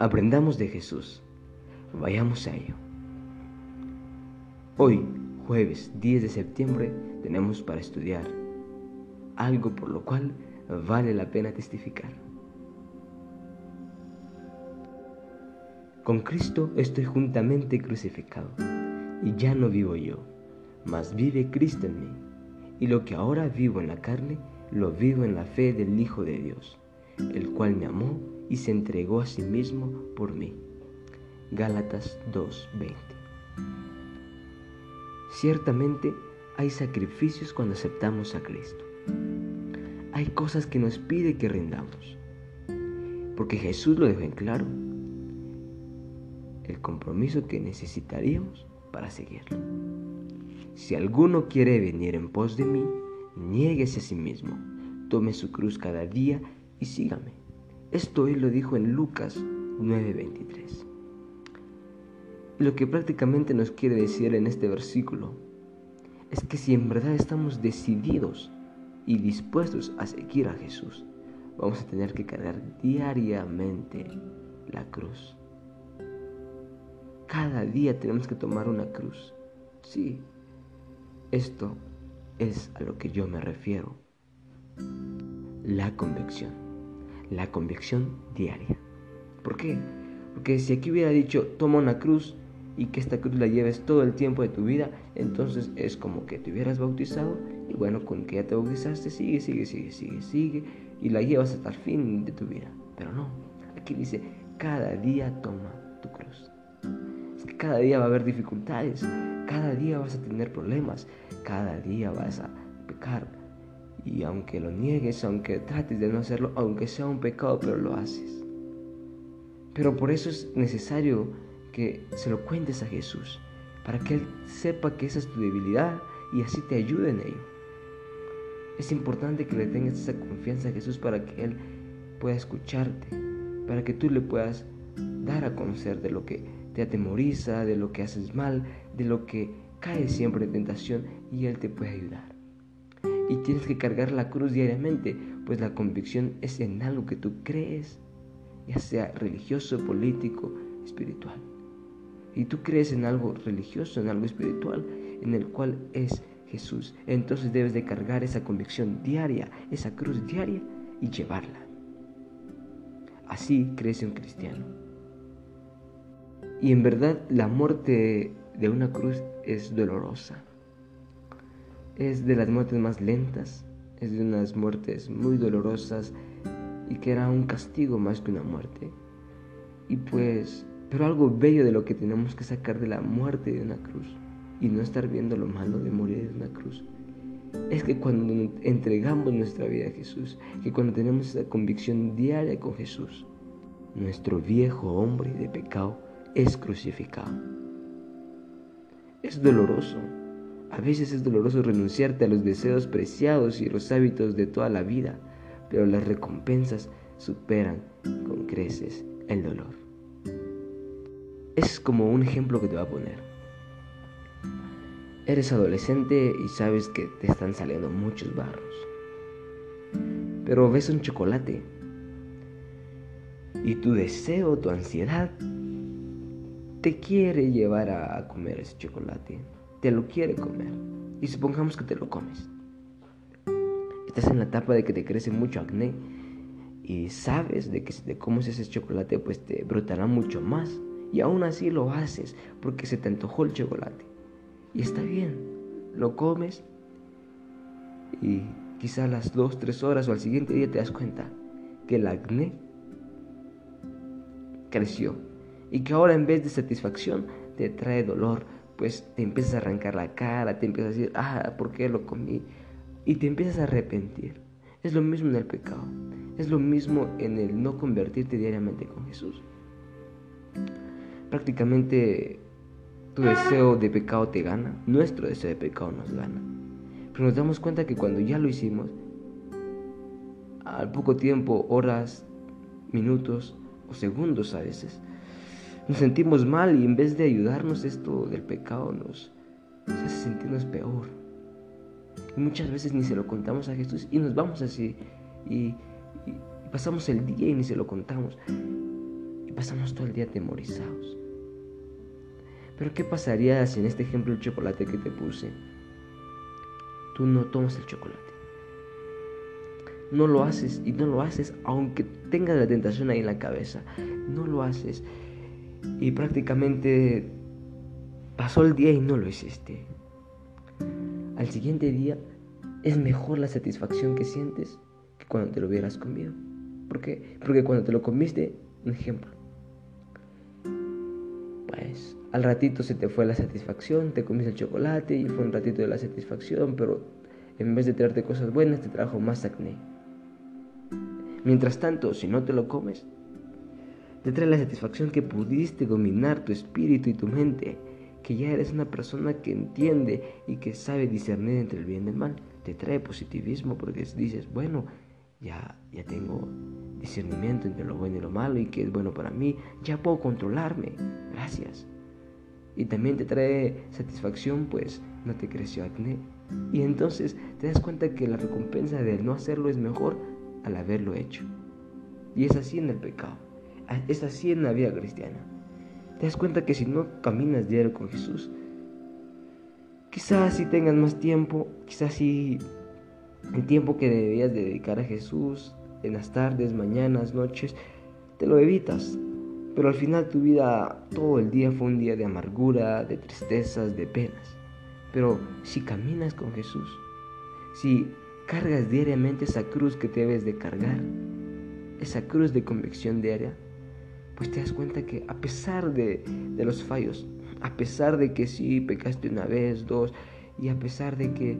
Aprendamos de Jesús. Vayamos a ello. Hoy, jueves 10 de septiembre, tenemos para estudiar algo por lo cual vale la pena testificar. Con Cristo estoy juntamente crucificado, y ya no vivo yo, mas vive Cristo en mí, y lo que ahora vivo en la carne, lo vivo en la fe del Hijo de Dios, el cual me amó y se entregó a sí mismo por mí. Gálatas 2:20 Ciertamente hay sacrificios cuando aceptamos a Cristo. Hay cosas que nos pide que rindamos, porque Jesús lo dejó en claro el compromiso que necesitaríamos para seguirlo. Si alguno quiere venir en pos de mí, niéguese a sí mismo, tome su cruz cada día y sígame. Esto él lo dijo en Lucas 9:23. Lo que prácticamente nos quiere decir en este versículo es que si en verdad estamos decididos y dispuestos a seguir a Jesús, vamos a tener que cargar diariamente la cruz. Cada día tenemos que tomar una cruz. Sí, esto es a lo que yo me refiero. La convicción. La convicción diaria. ¿Por qué? Porque si aquí hubiera dicho, toma una cruz y que esta cruz la lleves todo el tiempo de tu vida, entonces es como que te hubieras bautizado y bueno, con que ya te bautizaste, sigue, sigue, sigue, sigue, sigue y la llevas hasta el fin de tu vida. Pero no, aquí dice, cada día toma tu cruz cada día va a haber dificultades, cada día vas a tener problemas, cada día vas a pecar. Y aunque lo niegues, aunque trates de no hacerlo, aunque sea un pecado, pero lo haces. Pero por eso es necesario que se lo cuentes a Jesús, para que Él sepa que esa es tu debilidad y así te ayude en ello. Es importante que le tengas esa confianza a Jesús para que Él pueda escucharte, para que tú le puedas dar a conocer de lo que te atemoriza, de lo que haces mal, de lo que caes siempre en tentación y Él te puede ayudar. Y tienes que cargar la cruz diariamente, pues la convicción es en algo que tú crees, ya sea religioso, político, espiritual. Y tú crees en algo religioso, en algo espiritual, en el cual es Jesús. Entonces debes de cargar esa convicción diaria, esa cruz diaria y llevarla. Así crece un cristiano. Y en verdad la muerte de una cruz es dolorosa. Es de las muertes más lentas, es de unas muertes muy dolorosas y que era un castigo más que una muerte. Y pues, pero algo bello de lo que tenemos que sacar de la muerte de una cruz y no estar viendo lo malo de morir de una cruz es que cuando entregamos nuestra vida a Jesús, que cuando tenemos esa convicción diaria con Jesús, nuestro viejo hombre de pecado es crucificado. Es doloroso. A veces es doloroso renunciarte a los deseos preciados y los hábitos de toda la vida, pero las recompensas superan con creces el dolor. Es como un ejemplo que te voy a poner. Eres adolescente y sabes que te están saliendo muchos barros. Pero ves un chocolate y tu deseo, tu ansiedad te quiere llevar a comer ese chocolate, te lo quiere comer y supongamos que te lo comes. Estás en la etapa de que te crece mucho acné y sabes de que si te comes ese chocolate pues te brotará mucho más y aún así lo haces porque se te antojó el chocolate. Y está bien, lo comes y quizá a las 2, 3 horas o al siguiente día te das cuenta que el acné creció y que ahora en vez de satisfacción te trae dolor, pues te empiezas a arrancar la cara, te empiezas a decir, ah, ¿por qué lo comí? Y te empiezas a arrepentir. Es lo mismo en el pecado, es lo mismo en el no convertirte diariamente con Jesús. Prácticamente tu deseo de pecado te gana, nuestro deseo de pecado nos gana. Pero nos damos cuenta que cuando ya lo hicimos, al poco tiempo, horas, minutos o segundos a veces, nos sentimos mal y en vez de ayudarnos esto del pecado nos, hace sentirnos peor. Y muchas veces ni se lo contamos a Jesús y nos vamos así y, pasamos el día y ni se lo contamos. pasamos todo el día atemorizados. Pero ¿qué pasaría si en este ejemplo el chocolate que te puse, tú no tomas el chocolate? No lo haces y no lo haces aunque tengas la tentación ahí en la cabeza. No lo haces. Y prácticamente pasó el día y no lo hiciste. Al siguiente día es mejor la satisfacción que sientes que cuando te lo hubieras comido. ¿Por qué? Porque cuando te lo comiste, un ejemplo, pues al ratito se te fue la satisfacción, te comiste el chocolate y fue un ratito de la satisfacción, pero en vez de traerte cosas buenas te trajo más acné. Mientras tanto, si no te lo comes, te trae la satisfacción que pudiste dominar tu espíritu y tu mente, que ya eres una persona que entiende y que sabe discernir entre el bien y el mal. Te trae positivismo porque dices, bueno, ya, ya tengo discernimiento entre lo bueno y lo malo y que es bueno para mí, ya puedo controlarme. Gracias. Y también te trae satisfacción, pues no te creció acné. Y entonces te das cuenta que la recompensa de no hacerlo es mejor al haberlo hecho. Y es así en el pecado. Es así en la vida cristiana. Te das cuenta que si no caminas diario con Jesús, quizás si tengas más tiempo, quizás si el tiempo que debías dedicar a Jesús en las tardes, mañanas, noches, te lo evitas. Pero al final tu vida, todo el día fue un día de amargura, de tristezas, de penas. Pero si caminas con Jesús, si cargas diariamente esa cruz que debes de cargar, esa cruz de convicción diaria, pues te das cuenta que a pesar de, de los fallos, a pesar de que sí pecaste una vez, dos, y a pesar de que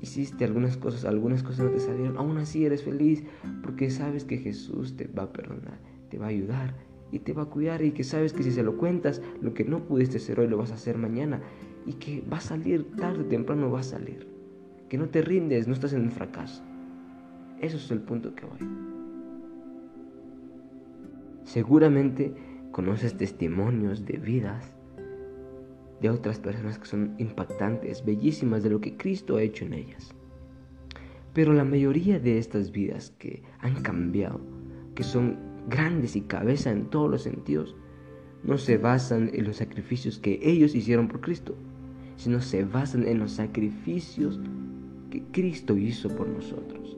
hiciste algunas cosas, algunas cosas no te salieron, aún así eres feliz porque sabes que Jesús te va a perdonar, te va a ayudar y te va a cuidar y que sabes que si se lo cuentas, lo que no pudiste hacer hoy lo vas a hacer mañana y que va a salir tarde o temprano va a salir. Que no te rindes, no estás en un fracaso. Eso es el punto que voy. Seguramente conoces testimonios de vidas de otras personas que son impactantes, bellísimas de lo que Cristo ha hecho en ellas. Pero la mayoría de estas vidas que han cambiado, que son grandes y cabeza en todos los sentidos, no se basan en los sacrificios que ellos hicieron por Cristo, sino se basan en los sacrificios que Cristo hizo por nosotros.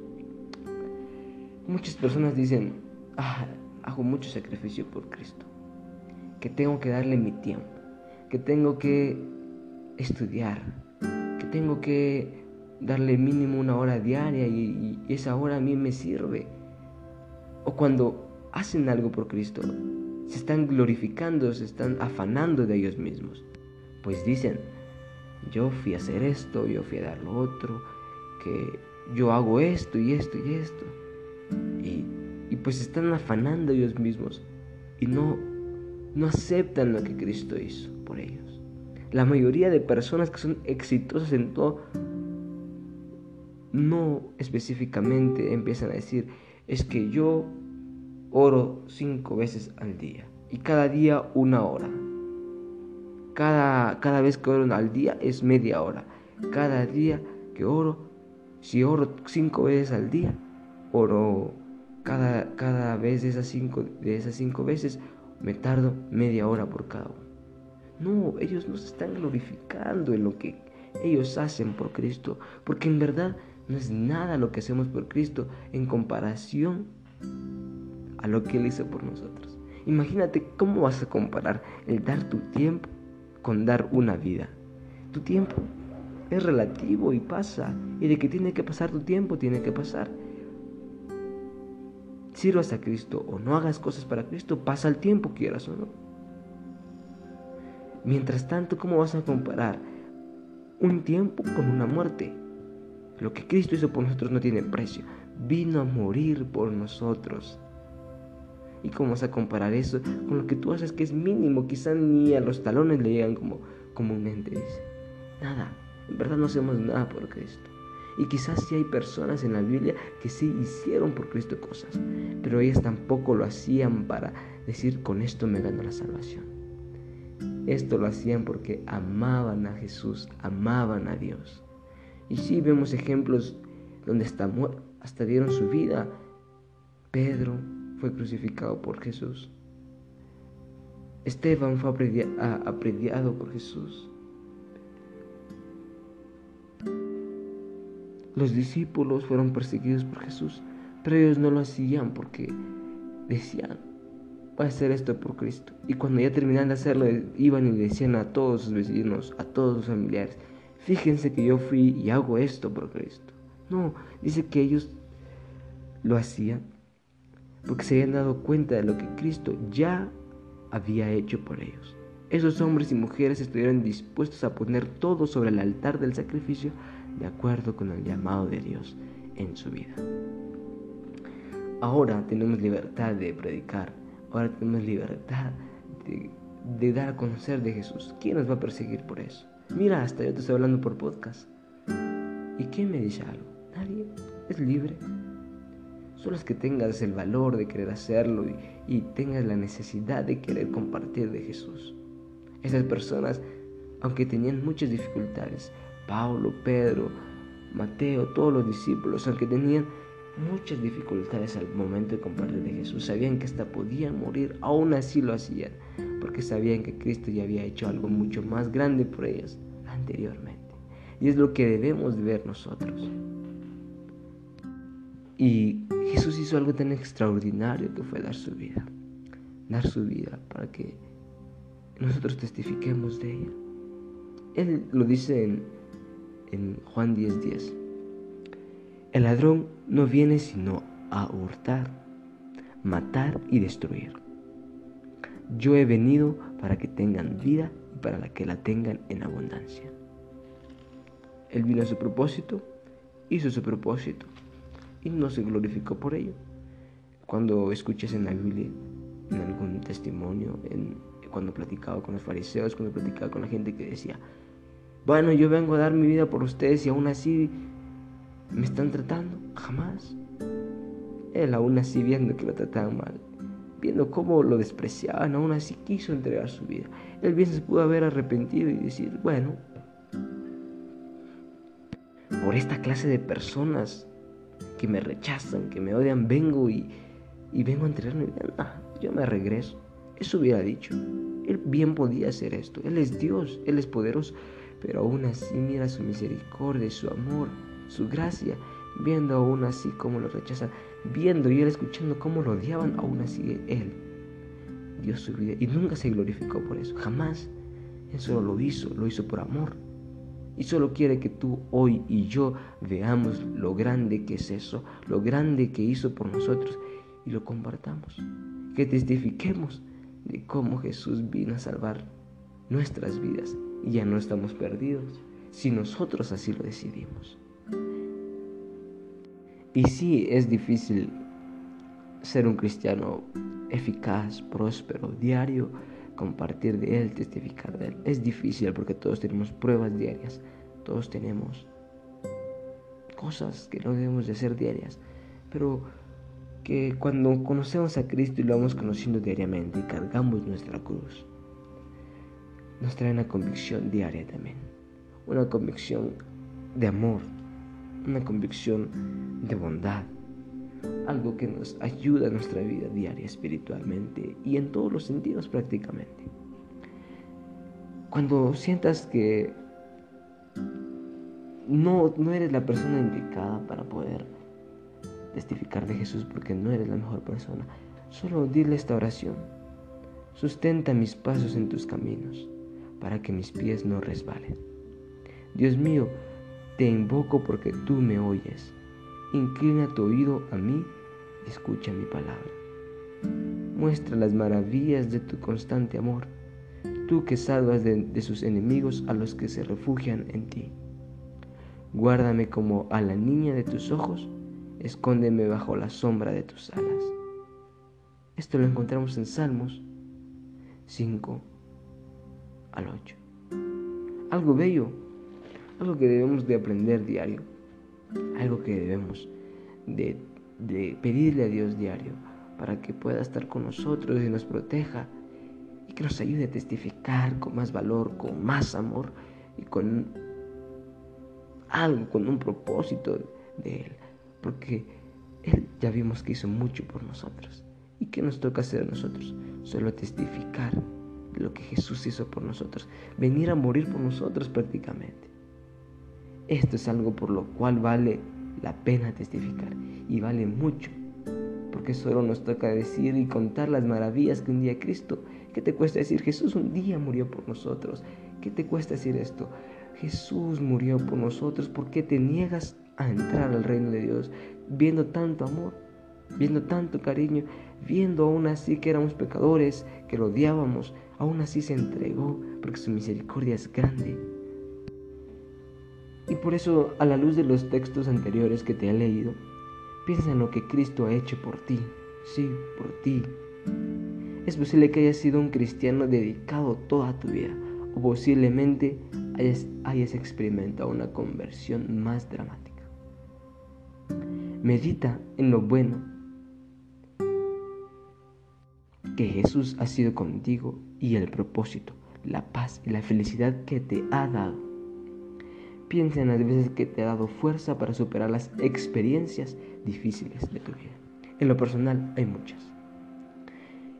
Muchas personas dicen, ah, hago mucho sacrificio por Cristo, que tengo que darle mi tiempo que tengo que estudiar, que tengo que darle mínimo una hora diaria y, esa hora a mí me sirve. O cuando hacen algo por Cristo, se están glorificando, se están afanando de ellos mismos. Pues dicen, yo fui a hacer esto, yo fui a dar lo otro, que yo hago esto y esto y esto. Y, y pues están afanando ellos mismos y no, no aceptan lo que Cristo hizo por ellos. La mayoría de personas que son exitosas en todo, no específicamente empiezan a decir, es que yo oro cinco veces al día y cada día una hora. Cada, cada vez que oro al día es media hora. Cada día que oro, si oro cinco veces al día, oro cada, cada vez de esas, cinco, de esas cinco veces, me tardo media hora por cada uno. No, ellos no se están glorificando en lo que ellos hacen por Cristo, porque en verdad no es nada lo que hacemos por Cristo en comparación a lo que Él hizo por nosotros. Imagínate cómo vas a comparar el dar tu tiempo con dar una vida. Tu tiempo es relativo y pasa, y de que tiene que pasar tu tiempo, tiene que pasar. Sirvas a Cristo o no hagas cosas para Cristo, pasa el tiempo, quieras o no. Mientras tanto, ¿cómo vas a comparar un tiempo con una muerte? Lo que Cristo hizo por nosotros no tiene precio. Vino a morir por nosotros. ¿Y cómo vas a comparar eso con lo que tú haces que es mínimo? Quizá ni a los talones le llegan como comúnmente dice. Nada, en verdad no hacemos nada por Cristo. Y quizás sí hay personas en la Biblia que sí hicieron por Cristo cosas, pero ellas tampoco lo hacían para decir con esto me gano la salvación. Esto lo hacían porque amaban a Jesús, amaban a Dios. Y sí vemos ejemplos donde hasta, hasta dieron su vida. Pedro fue crucificado por Jesús. Esteban fue aprediado por Jesús. Los discípulos fueron perseguidos por Jesús, pero ellos no lo hacían porque decían, voy a hacer esto por Cristo. Y cuando ya terminaban de hacerlo, iban y decían a todos sus vecinos, a todos sus familiares, fíjense que yo fui y hago esto por Cristo. No, dice que ellos lo hacían porque se habían dado cuenta de lo que Cristo ya había hecho por ellos. Esos hombres y mujeres estuvieron dispuestos a poner todo sobre el altar del sacrificio de acuerdo con el llamado de Dios en su vida. Ahora tenemos libertad de predicar, ahora tenemos libertad de, dar a conocer de Jesús. ¿Quién nos va a perseguir por eso? Mira, hasta yo te estoy hablando por podcast. ¿Y quién me dice algo? Nadie. Es libre. Solo es que tengas el valor de querer hacerlo y, y tengas la necesidad de querer compartir de Jesús. Esas personas, aunque tenían muchas dificultades, Pablo, Pedro, Mateo, todos los discípulos, aunque tenían muchas dificultades al momento de compartir de Jesús, sabían que hasta podían morir, aún así lo hacían, porque sabían que Cristo ya había hecho algo mucho más grande por ellos anteriormente. Y es lo que debemos de ver nosotros. Y Jesús hizo algo tan extraordinario que fue dar su vida. Dar su vida para que nosotros testifiquemos de ella. Él lo dice en Juan 10:10. El ladrón no viene sino a hurtar, matar y destruir. Yo he venido para que tengan vida y para que la tengan en abundancia. Él vino a su propósito, hizo su propósito y no se glorificó por ello. Cuando escuchas en la Biblia, en algún testimonio, en, cuando platicaba con los fariseos, cuando platicaba con la gente que decía, bueno, yo vengo a dar mi vida por ustedes y aún así me están tratando. Jamás. Él aún así viendo que lo trataban mal, viendo cómo lo despreciaban, aún así quiso entregar su vida. Él bien se pudo haber arrepentido y decir, bueno, por esta clase de personas que me rechazan, que me odian, vengo y, vengo a entregar mi vida. Yo me regreso. Eso hubiera dicho. Él bien podía hacer esto. Él es Dios, Él es poderoso pero aún así mira su misericordia, su amor, su gracia, viendo aún así cómo lo rechazan, viendo y él escuchando cómo lo odiaban, aún así él dio su vida y nunca se glorificó por eso, jamás. Él solo lo hizo, lo hizo por amor. Y solo quiere que tú hoy y yo veamos lo grande que es eso, lo grande que hizo por nosotros y lo compartamos. Que testifiquemos de cómo Jesús vino a salvar nuestras vidas y ya no estamos perdidos si nosotros así lo decidimos. Y sí, es difícil ser un cristiano eficaz, próspero, diario, compartir de Él, testificar de Él. Es difícil porque todos tenemos pruebas diarias, todos tenemos cosas que no debemos de hacer diarias, pero que cuando conocemos a Cristo y lo vamos conociendo diariamente y cargamos nuestra cruz, nos trae una convicción diaria también. Una convicción de amor, una convicción de bondad, algo que nos ayuda en nuestra vida diaria espiritualmente y en todos los sentidos prácticamente. Cuando sientas que no, no eres la persona indicada para poder testificar de Jesús porque no eres la mejor persona, solo dile esta oración. Sustenta mis pasos en tus caminos para que mis pies no resbalen. Dios mío, te invoco porque tú me oyes. Inclina tu oído a mí escucha mi palabra. Muestra las maravillas de tu constante amor, tú que salvas de, de sus enemigos a los que se refugian en ti. Guárdame como a la niña de tus ojos, escóndeme bajo la sombra de tus alas. Esto lo encontramos en Salmos 5, al 8. Algo bello, algo que debemos de aprender diario, algo que debemos de, de pedirle a Dios diario para que pueda estar con nosotros y nos proteja y que nos ayude a testificar con más valor, con más amor y con algo, con un propósito de Él. Porque Él ya vimos que hizo mucho por nosotros. ¿Y qué nos toca hacer a nosotros? Solo testificar lo que Jesús hizo por nosotros, venir a morir por nosotros prácticamente. Esto es algo por lo cual vale la pena testificar y vale mucho, porque solo nos toca decir y contar las maravillas que un día Cristo, ¿qué te cuesta decir? Jesús un día murió por nosotros. ¿Qué te cuesta decir esto? Jesús murió por nosotros, ¿por qué te niegas a entrar al reino de Dios viendo tanto amor, viendo tanto cariño, viendo aún así que éramos pecadores, que lo odiábamos, aún así se entregó porque su misericordia es grande? Y por eso, a la luz de los textos anteriores que te he leído, piensa en lo que Cristo ha hecho por ti, sí, por ti. Es posible que hayas sido un cristiano dedicado toda tu vida, o posiblemente hayas, hayas experimentado una conversión más dramática. Medita en lo bueno que Jesús ha sido contigo y el propósito, la paz y la felicidad que te ha dado. Piensa en las veces que te ha dado fuerza para superar las experiencias difíciles de tu vida. En lo personal hay muchas.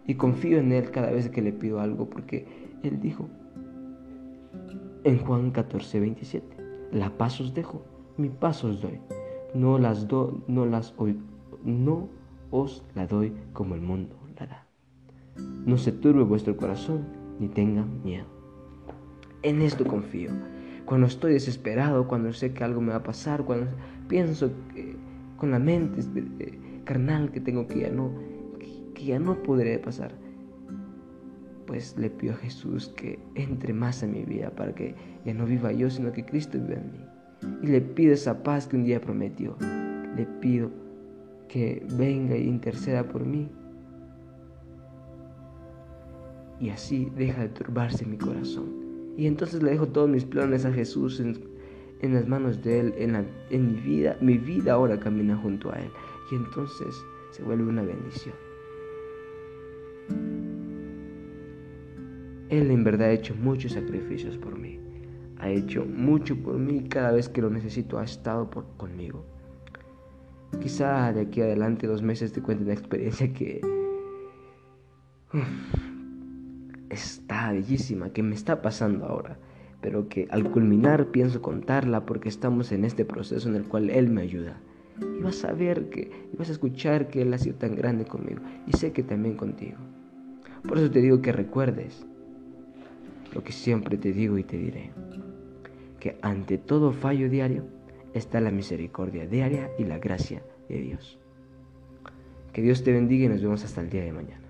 Y confío en Él cada vez que le pido algo porque Él dijo en Juan 14, 27, la paz os dejo, mi paz os doy. No las, do, no las no os la doy como el mundo la da. No se turbe vuestro corazón ni tenga miedo. En esto confío cuando estoy desesperado, cuando sé que algo me va a pasar, cuando pienso con la mente carnal que tengo que ya no, que ya no podré pasar, pues le pido a Jesús que entre más en mi vida para que ya no viva yo, sino que Cristo viva en mí. Y le pido esa paz que un día prometió. Le pido que venga y interceda por mí. Y así deja de turbarse mi corazón. Y entonces le dejo todos mis planes a Jesús en, las manos de Él, en, en mi vida. Mi vida ahora camina junto a Él. Y entonces se vuelve una bendición. Él en verdad ha hecho muchos sacrificios por mí. Ha hecho mucho por mí cada vez que lo necesito ha estado por, conmigo. Quizá de aquí adelante dos meses te cuente una experiencia que está bellísima, que me está pasando ahora, pero que al culminar pienso contarla porque estamos en este proceso en el cual Él me ayuda. Y vas a ver que, y vas a escuchar que Él ha sido tan grande conmigo y sé que también contigo. Por eso te digo que recuerdes lo que siempre te digo y te diré, que ante todo fallo diario está la misericordia diaria y la gracia de Dios. Que Dios te bendiga y nos vemos hasta el día de mañana.